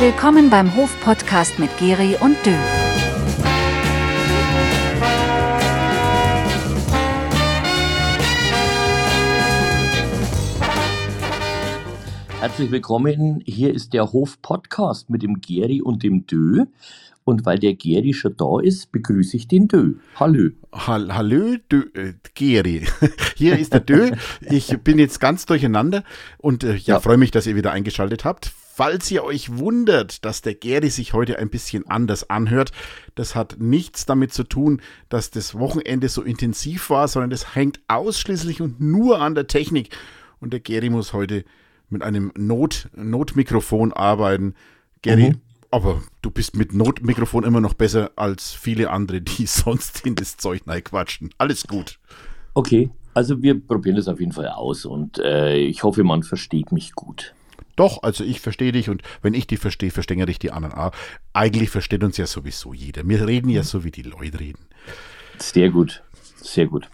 Willkommen beim Hof-Podcast mit Geri und Dö. Herzlich willkommen. Hier ist der Hof-Podcast mit dem Geri und dem Dö. Und weil der Geri schon da ist, begrüße ich den Dö. Hallo. Hall Hallo, Dö, äh, Geri. Hier ist der Dö. Ich bin jetzt ganz durcheinander und äh, ja, Ja. freue mich, dass ihr wieder eingeschaltet habt. Falls ihr euch wundert, dass der Geri sich heute ein bisschen anders anhört, das hat nichts damit zu tun, dass das Wochenende so intensiv war, sondern das hängt ausschließlich und nur an der Technik. Und der Geri muss heute mit einem Not Notmikrofon arbeiten. Geri, Mhm. aber du bist mit Notmikrofon immer noch besser als viele andere, die sonst in das Zeug quatschen. Alles gut. Okay, also wir probieren das auf jeden Fall aus und äh, ich hoffe, man versteht mich gut. Doch, also ich verstehe dich und wenn ich dich verstehe, verstehen dich die anderen auch. Eigentlich versteht uns ja sowieso jeder. Wir reden ja so, wie die Leute reden. Sehr gut, sehr gut.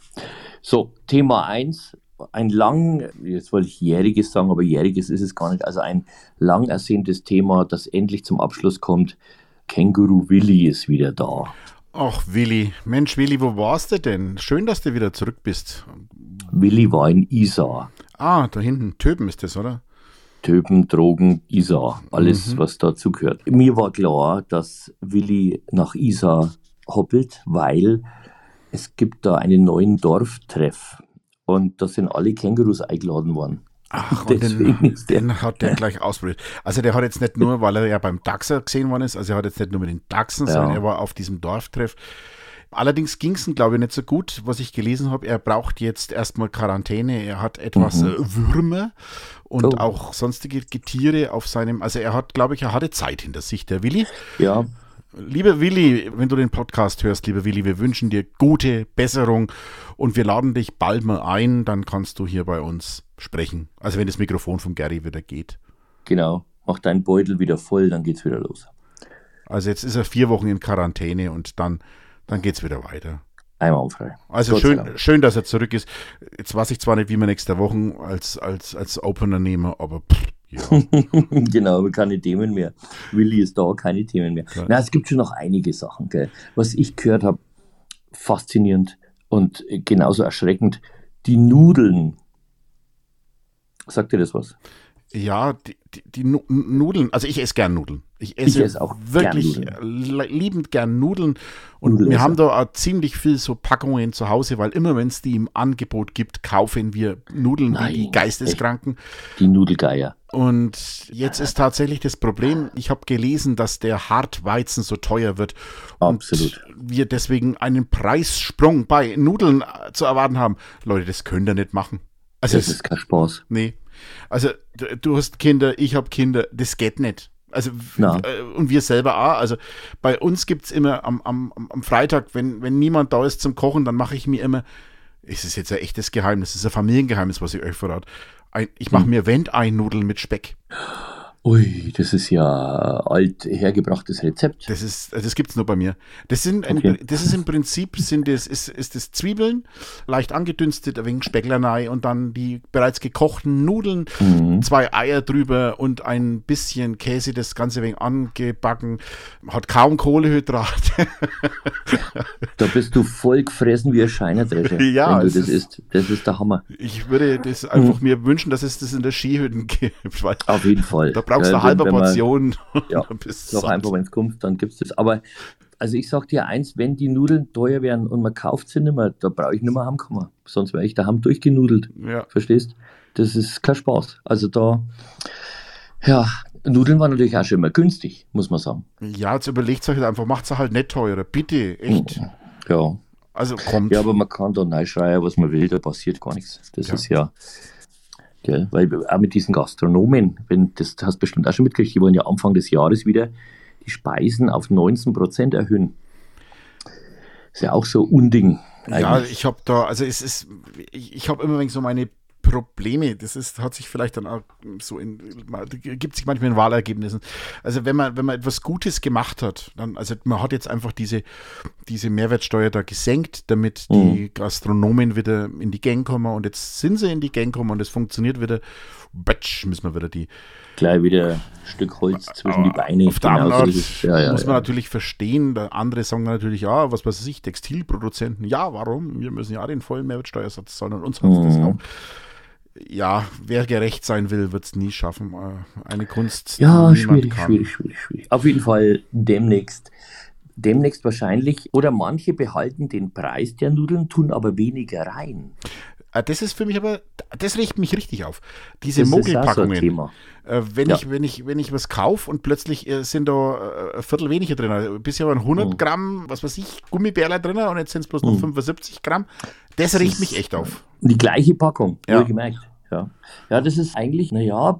So, Thema 1, ein lang, jetzt wollte ich jähriges sagen, aber jähriges ist es gar nicht, also ein lang ersehntes Thema, das endlich zum Abschluss kommt. Känguru Willi ist wieder da. Ach, Willi. Mensch, Willi, wo warst du denn? Schön, dass du wieder zurück bist. Willi war in Isar. Ah, da hinten, Töben ist das, oder? Töpen, Drogen, Isar, alles, was dazu gehört. Mir war klar, dass Willi nach Isar hoppelt, weil es gibt da einen neuen Dorftreff. Und da sind alle Kängurus eingeladen worden. Ach, und Deswegen den, ist der- den hat der gleich ausprobiert. Also der hat jetzt nicht nur, weil er ja beim Dachser gesehen worden ist, also er hat jetzt nicht nur mit den Dachsen, Ja. sondern er war auf diesem Dorftreff. Allerdings ging es ihm, glaube ich, nicht so gut, was ich gelesen habe. Er braucht jetzt erstmal Quarantäne. Er hat etwas äh, Würmer und Mhm. Oh. auch sonstige Getiere auf seinem, also er hat, glaube ich, er hatte Zeit hinter sich, der Willi. Ja, Lieber Willi, wenn du den Podcast hörst, lieber Willi, wir wünschen dir gute Besserung und wir laden dich bald mal ein, dann kannst du hier bei uns sprechen. Also wenn das Mikrofon vom Gary wieder geht. genau. Mach deinen Beutel wieder voll, dann geht's wieder los. Also jetzt ist er vier Wochen in Quarantäne und dann, dann geht's wieder weiter. Einwandfrei. Also Gott schön, Dank. schön, dass er zurück ist. Jetzt weiß ich zwar nicht, wie wir nächste Woche als, als, als Opener nehmen, aber pff, ja. genau, keine Themen mehr. Willi ist da, keine Themen mehr. Na, es gibt schon noch einige Sachen, gell. Was ich gehört habe, faszinierend und genauso erschreckend. Die Nudeln. Sagt dir das was? Ja, die, die, die Nu- Nudeln, also ich esse gern Nudeln. Ich esse, esse auch wirklich gern liebend gern Nudeln. Und Nudeln wir haben da auch ziemlich viel so Packungen zu Hause, weil immer wenn es die im Angebot gibt, kaufen wir Nudeln wie die Nein, Geisteskranken. Die Nudelgeier. Und jetzt ist tatsächlich das Problem, ich habe gelesen, dass der Hartweizen so teuer wird. Absolut. Und wir deswegen einen Preissprung bei Nudeln äh, zu erwarten haben. Leute, das könnt ihr nicht machen. Also Das ist kein Spaß. Nee. Also, du hast Kinder, ich habe Kinder, das geht nicht. Also, Na. äh, und wir selber auch. Also, bei uns gibt es immer am, am, am- Freitag, wenn, wenn niemand da ist zum Kochen, dann mache ich mir immer, es ist jetzt ein echtes Geheimnis, es ist ein Familiengeheimnis, was ich euch verrate. Ein, ich mache mir Wendei-Nudeln mit Speck. Ui, das ist ja alt hergebrachtes Rezept. Das ist, das gibt's nur bei mir. Das sind, Okay. das ist im Prinzip, sind das, ist, ist das Zwiebeln, leicht angedünstet, ein wenig Specklerei und dann die bereits gekochten Nudeln, Mhm. zwei Eier drüber und ein bisschen Käse, das Ganze ein wenig angebacken, hat kaum Kohlehydrate. Da bist du voll gefressen wie ein Scheinerdrescher, Ja, das ist- isst. Das ist der Hammer. Ich würde das einfach mir wünschen, dass es das in der Skihütten gibt, Auf jeden Fall. da brauchst du eine halbe Portion. Ja, satt. einfach, wenn es kommt, dann gibt's das. Aber also ich sag dir eins, wenn die Nudeln teuer wären und man kauft sie nicht mehr, da brauche ich nicht mehr heimkommen. Sonst wäre ich daheim durchgenudelt. Ja. Verstehst? Das ist kein Spaß. Also da, ja, Nudeln waren natürlich auch schon immer günstig, muss man sagen. ja, jetzt überlegt euch einfach, macht es halt nicht teurer. Bitte, echt. Ja. Also kommt. Hm. Ja, aber man kann da reinschreien, was man will, da passiert gar nichts. Das Ja. ist ja, gell, weil auch mit diesen Gastronomen, wenn, das hast du bestimmt auch schon mitgekriegt, die wollen ja Anfang des Jahres wieder die Speisen auf 19 Prozent erhöhen. Ist ja auch so Unding. Ja, eigentlich. ich habe da, also es ist, ich, ich habe immer wenig so meine Probleme. Das ist, hat sich vielleicht dann auch so in, gibt sich manchmal in Wahlergebnissen. Also wenn man, wenn man etwas Gutes gemacht hat, dann, also man hat jetzt einfach diese, diese Mehrwertsteuer da gesenkt, damit die Gastronomen wieder in die Gang kommen und jetzt sind sie in die Gang kommen und es funktioniert wieder batsch, müssen wir wieder die. Gleich wieder ein Stück Holz zwischen die Beine. Auf der anderen Art ja, ja, muss man ja. natürlich verstehen, der andere sagen natürlich, ja, was weiß ich, Textilproduzenten, ja, warum? Wir müssen ja den vollen Mehrwertsteuersatz zahlen und uns hat mhm. das auch ja, wer gerecht sein will, wird es nie schaffen. Äh, eine Kunst. Ja, schwierig, schwierig, schwierig, schwierig. Auf jeden Fall demnächst demnächst wahrscheinlich, oder manche behalten den Preis der Nudeln, tun aber weniger rein. Äh, das ist für mich aber, das riecht mich richtig auf. Diese Mogelpackungen. So äh, wenn, ja. ich, wenn, ich, wenn ich was kaufe und plötzlich äh, sind da ein Viertel weniger drin, bisher waren 100 mhm. Gramm, was weiß ich, Gummibärler drin und jetzt sind es bloß noch 75 mhm. Gramm, das, das riecht mich echt auf. Die gleiche Packung, ja. gemerkt. Ja. ja, das ist eigentlich, naja,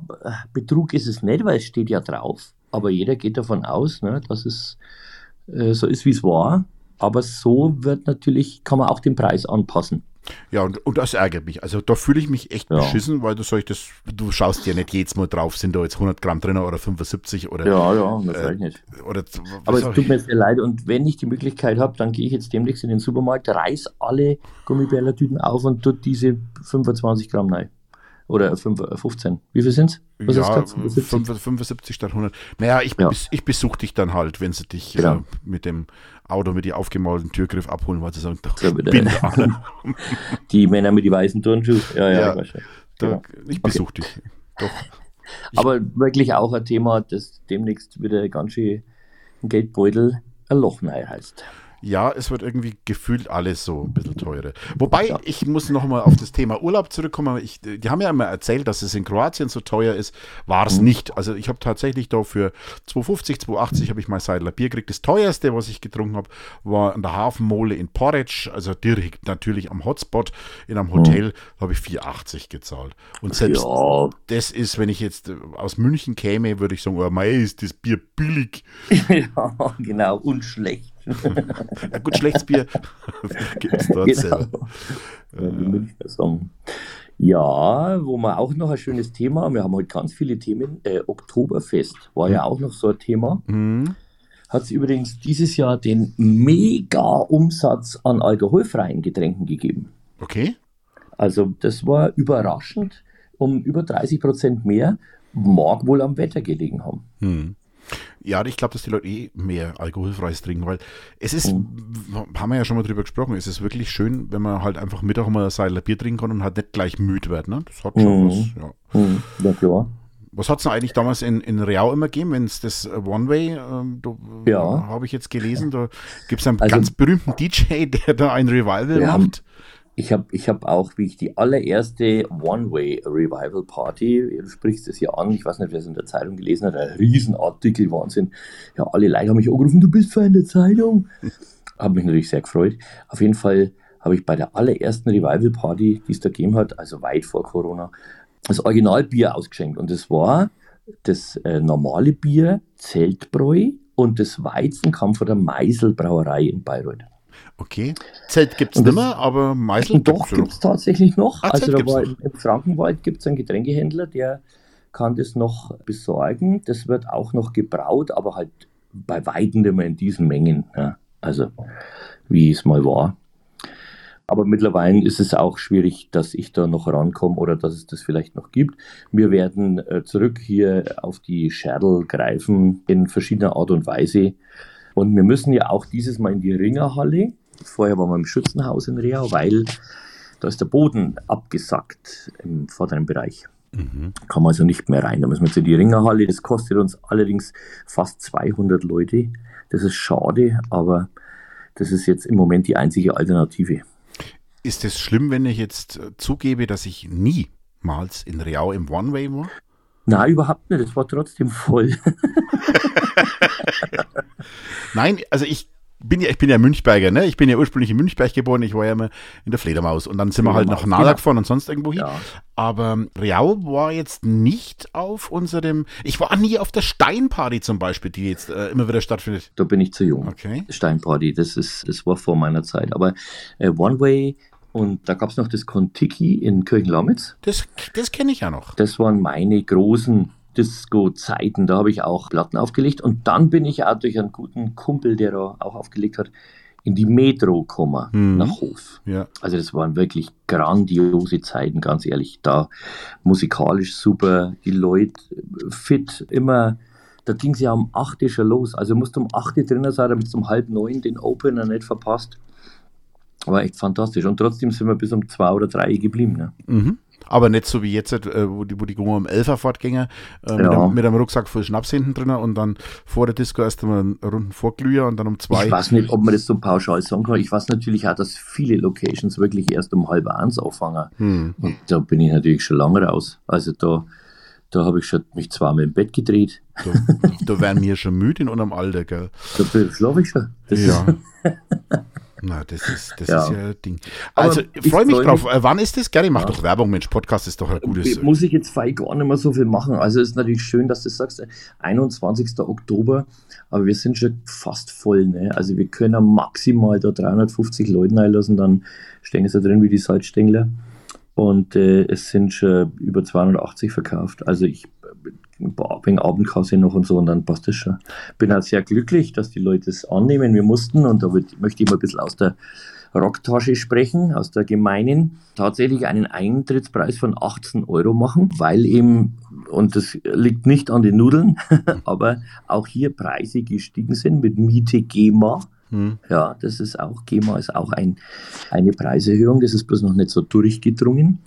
Betrug ist es nicht, weil es steht ja drauf. Aber jeder geht davon aus, ne, dass es äh, so ist, wie es war. Aber so wird natürlich, kann man auch den Preis anpassen. Ja, und, und das ärgert mich. Also da fühle ich mich echt ja. beschissen, weil du sagst, das, du schaust ja nicht jedes Mal drauf, sind da jetzt 100 Gramm drin oder 75 oder. Ja, ja, das äh, ich nicht. Oder, Aber es tut mir sehr leid und wenn ich die Möglichkeit habe, dann gehe ich jetzt demnächst in den Supermarkt, reiß alle Gummibärlertüten auf und tut diese 25 Gramm rein. Oder 15. Äh, Wie viel sind es? Ja, 75? 75 statt 100. Naja, ich, ja. ich besuche dich dann halt, wenn sie dich genau. äh, mit dem Auto mit die aufgemalten Türgriff abholen, weil sie sagen, doch, ich bin Die Männer mit den weißen Turnschuhen. Ja, ja, ja ich, da, ich besuche okay. dich. Doch. Ich Aber wirklich auch ein Thema, das demnächst wieder ganz schön ein Geldbeutel ein Loch heißt ja, es wird irgendwie gefühlt alles so ein bisschen teurer. Wobei, ja. ich muss nochmal auf das Thema Urlaub zurückkommen. Ich, die haben ja immer erzählt, dass es in Kroatien so teuer ist. War es mhm. nicht. Also ich habe tatsächlich da für 2,50, 2,80 habe ich mal Seidler Bier gekriegt. Das teuerste, was ich getrunken habe, war an der Hafenmole in Porridge, also direkt natürlich am Hotspot in einem Hotel, mhm. habe ich 4,80 gezahlt. Und selbst ja. das ist, wenn ich jetzt aus München käme, würde ich sagen, oh mei, ist das Bier billig. ja, genau, und schlecht. ja, gut, schlechtes Bier gibt es dort genau. selber. Ja, wo wir auch noch ein schönes Thema haben, wir haben heute ganz viele Themen. Äh, Oktoberfest war ja auch noch so ein Thema. Mhm. Hat es übrigens dieses Jahr den Mega-Umsatz an alkoholfreien Getränken gegeben. Okay. Also das war überraschend, um über 30 Prozent mehr, mag wohl am Wetter gelegen haben. Mhm. Ja, ich glaube, dass die Leute eh mehr alkoholfreies trinken, weil es ist, mhm. haben wir ja schon mal drüber gesprochen, es ist wirklich schön, wenn man halt einfach Mittag mal ein Seil Bier trinken kann und halt nicht gleich müde wird. Ne? Das hat schon mhm. was, ja. Mhm. ja klar. Was hat es eigentlich damals in, in Real immer gegeben, wenn es das One-Way, ähm, ja. habe ich jetzt gelesen, da gibt es einen also, ganz berühmten DJ, der da ein Revival macht. Ich habe ich hab auch, wie ich die allererste One-Way Revival Party, du sprichst es ja an, ich weiß nicht, wer es in der Zeitung gelesen hat, ein Riesenartikel, Wahnsinn. Ja, alle Leute haben mich angerufen, du bist in der Zeitung. habe mich natürlich sehr gefreut. Auf jeden Fall habe ich bei der allerersten Revival Party, die es da gegeben hat, also weit vor Corona, das Originalbier ausgeschenkt. Und das war das äh, normale Bier, Zeltbräu und das Weizen kam von der Meisel Brauerei in Bayreuth. Okay. Zelt gibt es nicht mehr, aber Meißel Doch, gibt es tatsächlich noch. Ah, also da war noch. im Frankenwald gibt es einen Getränkehändler, der kann das noch besorgen. Das wird auch noch gebraut, aber halt bei weitem nicht mehr in diesen Mengen. Ja. Also wie es mal war. Aber mittlerweile ist es auch schwierig, dass ich da noch rankomme oder dass es das vielleicht noch gibt. Wir werden äh, zurück hier auf die Scherdel greifen in verschiedener Art und Weise. Und wir müssen ja auch dieses Mal in die Ringerhalle. Vorher waren wir im Schützenhaus in Reau, weil da ist der Boden abgesackt im vorderen Bereich. Mhm. Kann man also nicht mehr rein. Da müssen wir jetzt in die Ringerhalle. Das kostet uns allerdings fast 200 Leute. Das ist schade, aber das ist jetzt im Moment die einzige Alternative. Ist es schlimm, wenn ich jetzt zugebe, dass ich niemals in Reau im One-Way war? Nein, überhaupt nicht. Es war trotzdem voll. Nein, also ich bin ja, ich bin ja Münchberger, ne? Ich bin ja ursprünglich in Münchberg geboren, ich war ja immer in der Fledermaus und dann sind wir halt nach Nala gefahren und sonst irgendwo hin. Ja. Aber Riau war jetzt nicht auf unserem, ich war nie auf der Steinparty zum Beispiel, die jetzt äh, immer wieder stattfindet. Da bin ich zu jung. Okay. Steinparty, das ist, das war vor meiner Zeit. Aber äh, One Way und da gab es noch das Contiki in Kirchenlamitz. Das, das kenne ich ja noch. Das waren meine großen Disco-Zeiten, da habe ich auch Platten aufgelegt. Und dann bin ich auch durch einen guten Kumpel, der da auch aufgelegt hat, in die Metro gekommen, Mhm. nach Hof. Ja. Also das waren wirklich grandiose Zeiten, ganz ehrlich. Da musikalisch super, die Leute fit, immer, da ging es ja um 8 Uhr schon los. Also musst du um 8 Uhr drinnen sein, damit du um halb neun den Opener nicht verpasst. War echt fantastisch. Und trotzdem sind wir bis um 2 oder 3 geblieben. Ne? Mhm. Aber nicht so wie jetzt, äh, wo die, wo die gingen um 11 Uhr fortgingen, äh, mit, Ja. einem, mit einem Rucksack voll Schnaps hinten drin und dann vor der Disco erst einmal einen Runden Vorglüher und dann um zwei. Ich weiß nicht, ob man das so pauschal sagen kann. Ich weiß natürlich auch, dass viele Locations wirklich erst um halb eins anfangen. Hm. Und da bin ich natürlich schon lange raus. Also da, da habe ich schon mich zweimal im Bett gedreht. Da, da wären wir schon müde in unserem Alter, gell? Da schlafe ich schon. Das Ja. Na, das ist, das Ja. ist ja ein Ding. Also, ich freue mich freu drauf. Äh, wann ist das? Gary, mach Ja. doch Werbung, Mensch. Podcast ist doch ein gutes. muss ich jetzt fei gar nicht mehr so viel machen. Also es ist natürlich schön, dass du sagst, 21. Oktober, aber wir sind schon fast voll. Ne? Also wir können maximal da 350 Leute einlassen, dann stehen sie drin wie die Salzstängler. Und äh, es sind schon über 280 verkauft. Also ich wegen Abendkasse noch und so und dann passt das schon. Bin halt sehr glücklich, dass die Leute es annehmen. Wir mussten und da wird, möchte ich mal ein bisschen aus der Rocktasche sprechen, aus der gemeinen, tatsächlich einen Eintrittspreis von 18 Euro machen, weil eben, und das liegt nicht an den Nudeln, aber auch hier Preise gestiegen sind mit Miete GEMA. Hm. Ja, das ist auch, GEMA ist auch ein, eine Preiserhöhung, das ist bloß noch nicht so durchgedrungen.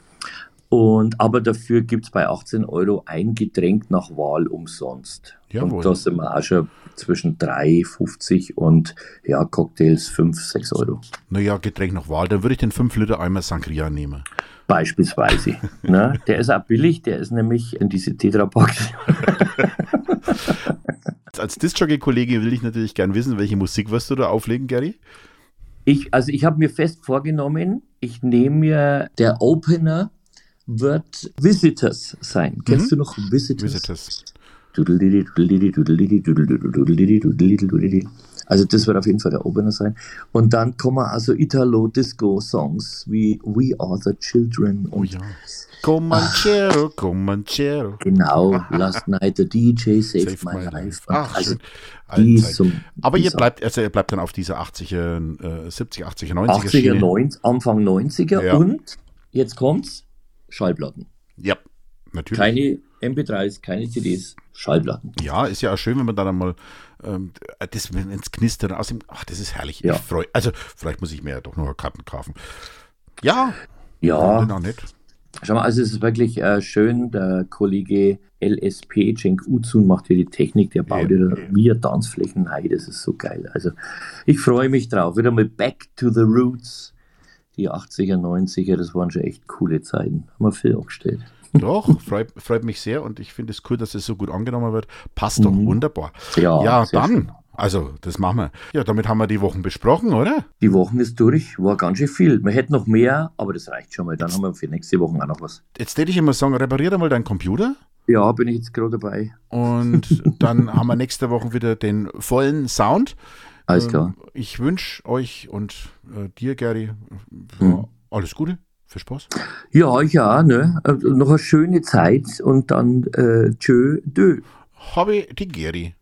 Und, aber dafür gibt es bei 18 Euro ein Getränk nach Wahl umsonst. Jawohl. Und da sind wir auch schon zwischen 3,50 und ja, Cocktails 5, 6 Euro. Naja, Getränk nach Wahl. Dann würde ich den 5 Liter Eimer Sangria nehmen. Beispielsweise. ne? Der ist auch billig, der ist nämlich in diese Tetrapacks. Als Disc-Jockey-Kollege will ich natürlich gern wissen, welche Musik wirst du da auflegen, Gary? Ich, also ich habe mir fest vorgenommen, ich nehme mir der Opener wird Visitors sein. Kennst du noch Visitors? Visitors. Also das wird auf jeden Fall der Opener sein. Und dann kommen also Italo-Disco-Songs wie We Are the Children Oh und ja. Comanchero, Comanchero. genau Last Night the DJ Saved Save My my life. Life. Ach, also zum, Aber ihr bleibt, also ihr bleibt dann auf dieser 80er, äh, 70er, 80er, 90er 80er, Schiene. 90, Anfang 90er Ja. und jetzt kommt's, Schallplatten. Ja, natürlich. Keine MP3s, keine CDs, Schallplatten. Ja, ist ja auch schön, wenn man dann einmal ähm, das ins Knistern aus dem. Ach, das ist herrlich. Ja. Ich freu, also, vielleicht muss ich mir ja doch noch Karten kaufen. Ja, Ja, genau nicht. schau mal, also es ist wirklich äh, schön, der Kollege LSP, Cenk Uzun, macht hier die Technik, der baut Ja. ja wir Tanzflächen rein, das ist so geil. Also ich freue mich drauf. Wieder mal back to the roots. Die 80er, 90er, das waren schon echt coole Zeiten. Haben wir viel angestellt. Doch, freut, freut mich sehr und ich finde es cool, dass es so gut angenommen wird. Passt doch Mhm. wunderbar. Ja, Ja, dann. schön. Also, das machen wir. Ja, damit haben wir die Wochen besprochen, oder? Die Wochen ist durch, war ganz schön viel. Man hätte noch mehr, aber das reicht schon mal. Dann haben wir für nächste Woche auch noch was. Jetzt hätte ich immer sagen, repariere mal deinen Computer. Ja, bin ich jetzt gerade dabei. Und dann haben wir nächste Woche wieder den vollen Sound. Alles Ähm, klar. Ich wünsche euch und äh, dir, Gary, Mhm. alles Gute, viel Spaß. Ja, ja, ne? Äh, Noch eine schöne Zeit und dann äh, tschö, dö. Habe die Gary.